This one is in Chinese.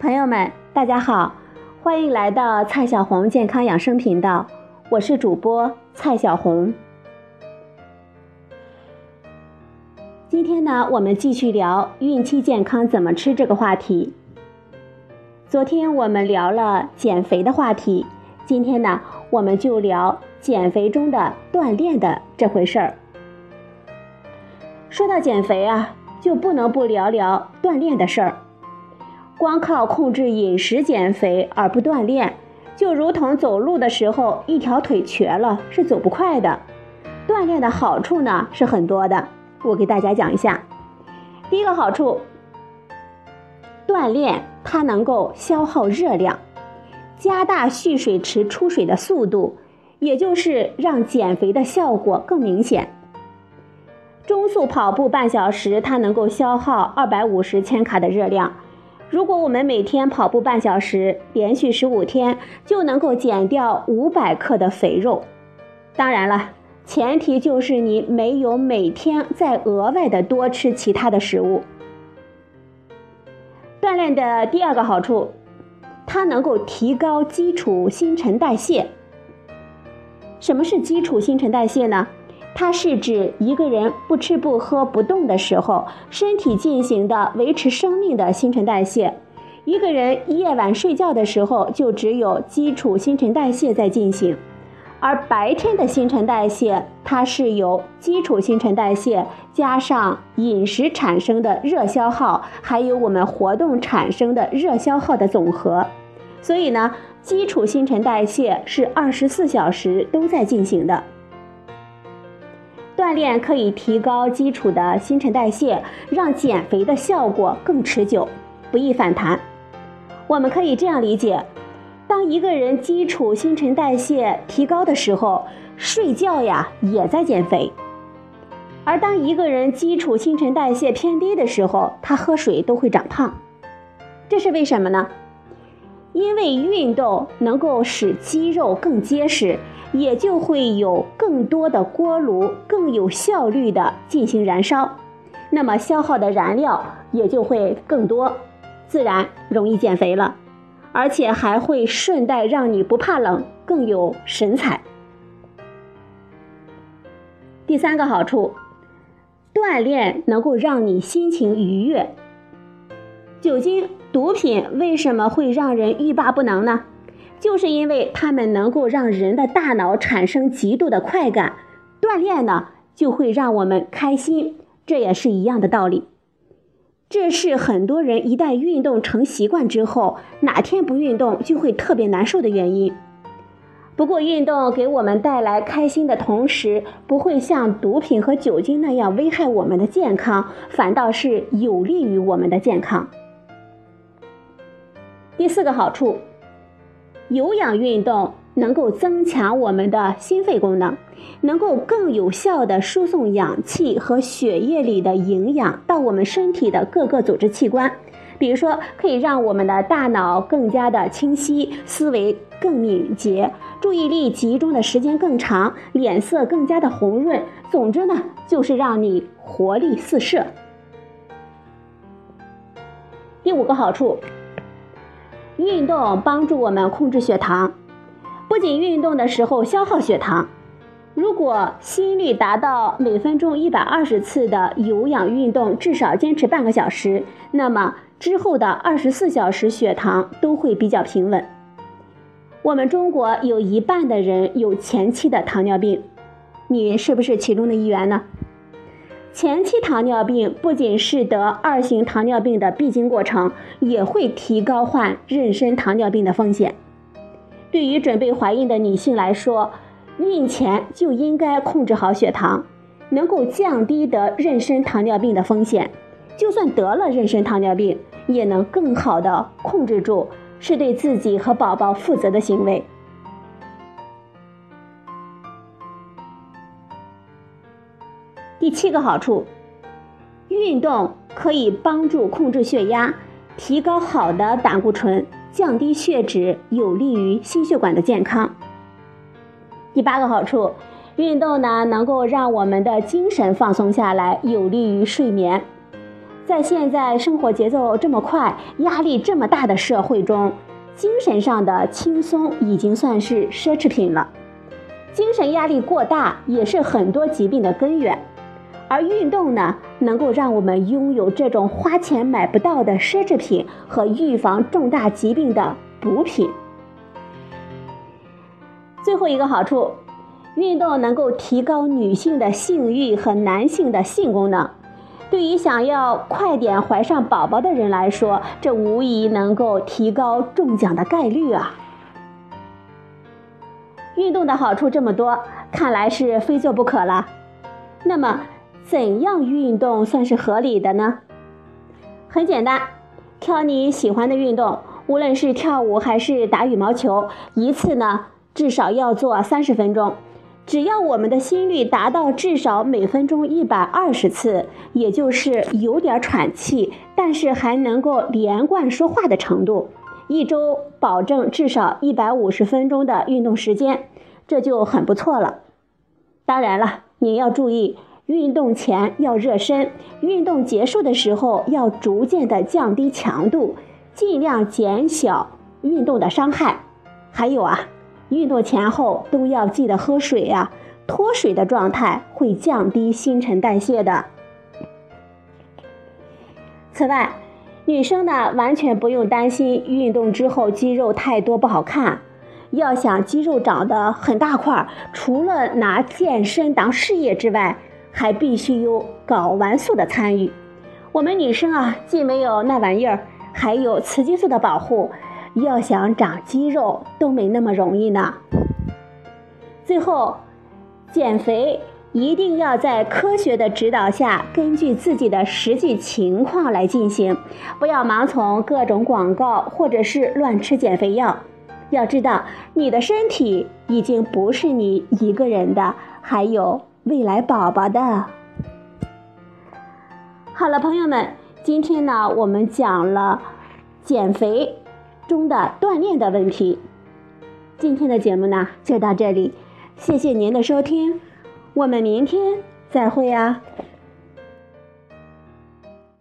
朋友们，大家好，欢迎来到蔡小红健康养生频道，我是主播蔡小红。今天呢，我们继续聊孕期健康怎么吃这个话题。昨天我们聊了减肥的话题，今天呢，我们就聊减肥中的锻炼的这回事儿。说到减肥啊，就不能不聊聊锻炼的事儿。光靠控制饮食减肥而不锻炼，就如同走路的时候一条腿瘸了，是走不快的。锻炼的好处呢是很多的，我给大家讲一下。第一个好处，锻炼它能够消耗热量，加大蓄水池出水的速度，也就是让减肥的效果更明显。中速跑步半小时，它能够消耗二百五十千卡的热量。如果我们每天跑步半小时，连续十五天，就能够减掉五百克的肥肉。当然了，前提就是你没有每天再额外的多吃其他的食物。锻炼的第二个好处，它能够提高基础新陈代谢。什么是基础新陈代谢呢？它是指一个人不吃不喝不动的时候，身体进行的维持生命的新陈代谢。一个人夜晚睡觉的时候，就只有基础新陈代谢在进行，而白天的新陈代谢，它是由基础新陈代谢加上饮食产生的热消耗，还有我们活动产生的热消耗的总和。所以呢，基础新陈代谢是二十四小时都在进行的。锻炼可以提高基础的新陈代谢，让减肥的效果更持久，不易反弹。我们可以这样理解：当一个人基础新陈代谢提高的时候，睡觉呀也在减肥；而当一个人基础新陈代谢偏低的时候，他喝水都会长胖。这是为什么呢？因为运动能够使肌肉更结实。也就会有更多的锅炉更有效率的进行燃烧，那么消耗的燃料也就会更多，自然容易减肥了，而且还会顺带让你不怕冷，更有神采。第三个好处，锻炼能够让你心情愉悦。酒精、毒品为什么会让人欲罢不能呢？就是因为它们能够让人的大脑产生极度的快感，锻炼呢就会让我们开心，这也是一样的道理。这是很多人一旦运动成习惯之后，哪天不运动就会特别难受的原因。不过，运动给我们带来开心的同时，不会像毒品和酒精那样危害我们的健康，反倒是有利于我们的健康。第四个好处。有氧运动能够增强我们的心肺功能，能够更有效的输送氧气和血液里的营养到我们身体的各个组织器官。比如说，可以让我们的大脑更加的清晰，思维更敏捷，注意力集中的时间更长，脸色更加的红润。总之呢，就是让你活力四射。第五个好处。运动帮助我们控制血糖，不仅运动的时候消耗血糖，如果心率达到每分钟一百二十次的有氧运动，至少坚持半个小时，那么之后的二十四小时血糖都会比较平稳。我们中国有一半的人有前期的糖尿病，你是不是其中的一员呢？前期糖尿病不仅是得二型糖尿病的必经过程，也会提高患妊娠糖尿病的风险。对于准备怀孕的女性来说，孕前就应该控制好血糖，能够降低得妊娠糖尿病的风险。就算得了妊娠糖尿病，也能更好的控制住，是对自己和宝宝负责的行为。第七个好处，运动可以帮助控制血压，提高好的胆固醇，降低血脂，有利于心血管的健康。第八个好处，运动呢能够让我们的精神放松下来，有利于睡眠。在现在生活节奏这么快、压力这么大的社会中，精神上的轻松已经算是奢侈品了。精神压力过大也是很多疾病的根源，而运动呢，能够让我们拥有这种花钱买不到的奢侈品和预防重大疾病的补品。最后一个好处，运动能够提高女性的性欲和男性的性功能。对于想要快点怀上宝宝的人来说，这无疑能够提高中奖的概率啊！运动的好处这么多，看来是非做不可了。那么，怎样运动算是合理的呢？很简单，挑你喜欢的运动，无论是跳舞还是打羽毛球，一次呢至少要做三十分钟。只要我们的心率达到至少每分钟一百二十次，也就是有点喘气，但是还能够连贯说话的程度，一周保证至少一百五十分钟的运动时间，这就很不错了。当然了，你要注意，运动前要热身，运动结束的时候要逐渐的降低强度，尽量减小运动的伤害。还有啊。运动前后都要记得喝水呀，脱水的状态会降低新陈代谢的。此外，女生呢完全不用担心运动之后肌肉太多不好看。要想肌肉长得很大块，除了拿健身当事业之外，还必须有睾丸素的参与。我们女生啊，既没有那玩意儿，还有雌激素的保护。要想长肌肉都没那么容易呢。最后，减肥一定要在科学的指导下，根据自己的实际情况来进行，不要盲从各种广告或者是乱吃减肥药。要知道，你的身体已经不是你一个人的，还有未来宝宝的。好了，朋友们，今天呢，我们讲了减肥。中的锻炼的问题，今天的节目呢就到这里，谢谢您的收听，我们明天再会啊。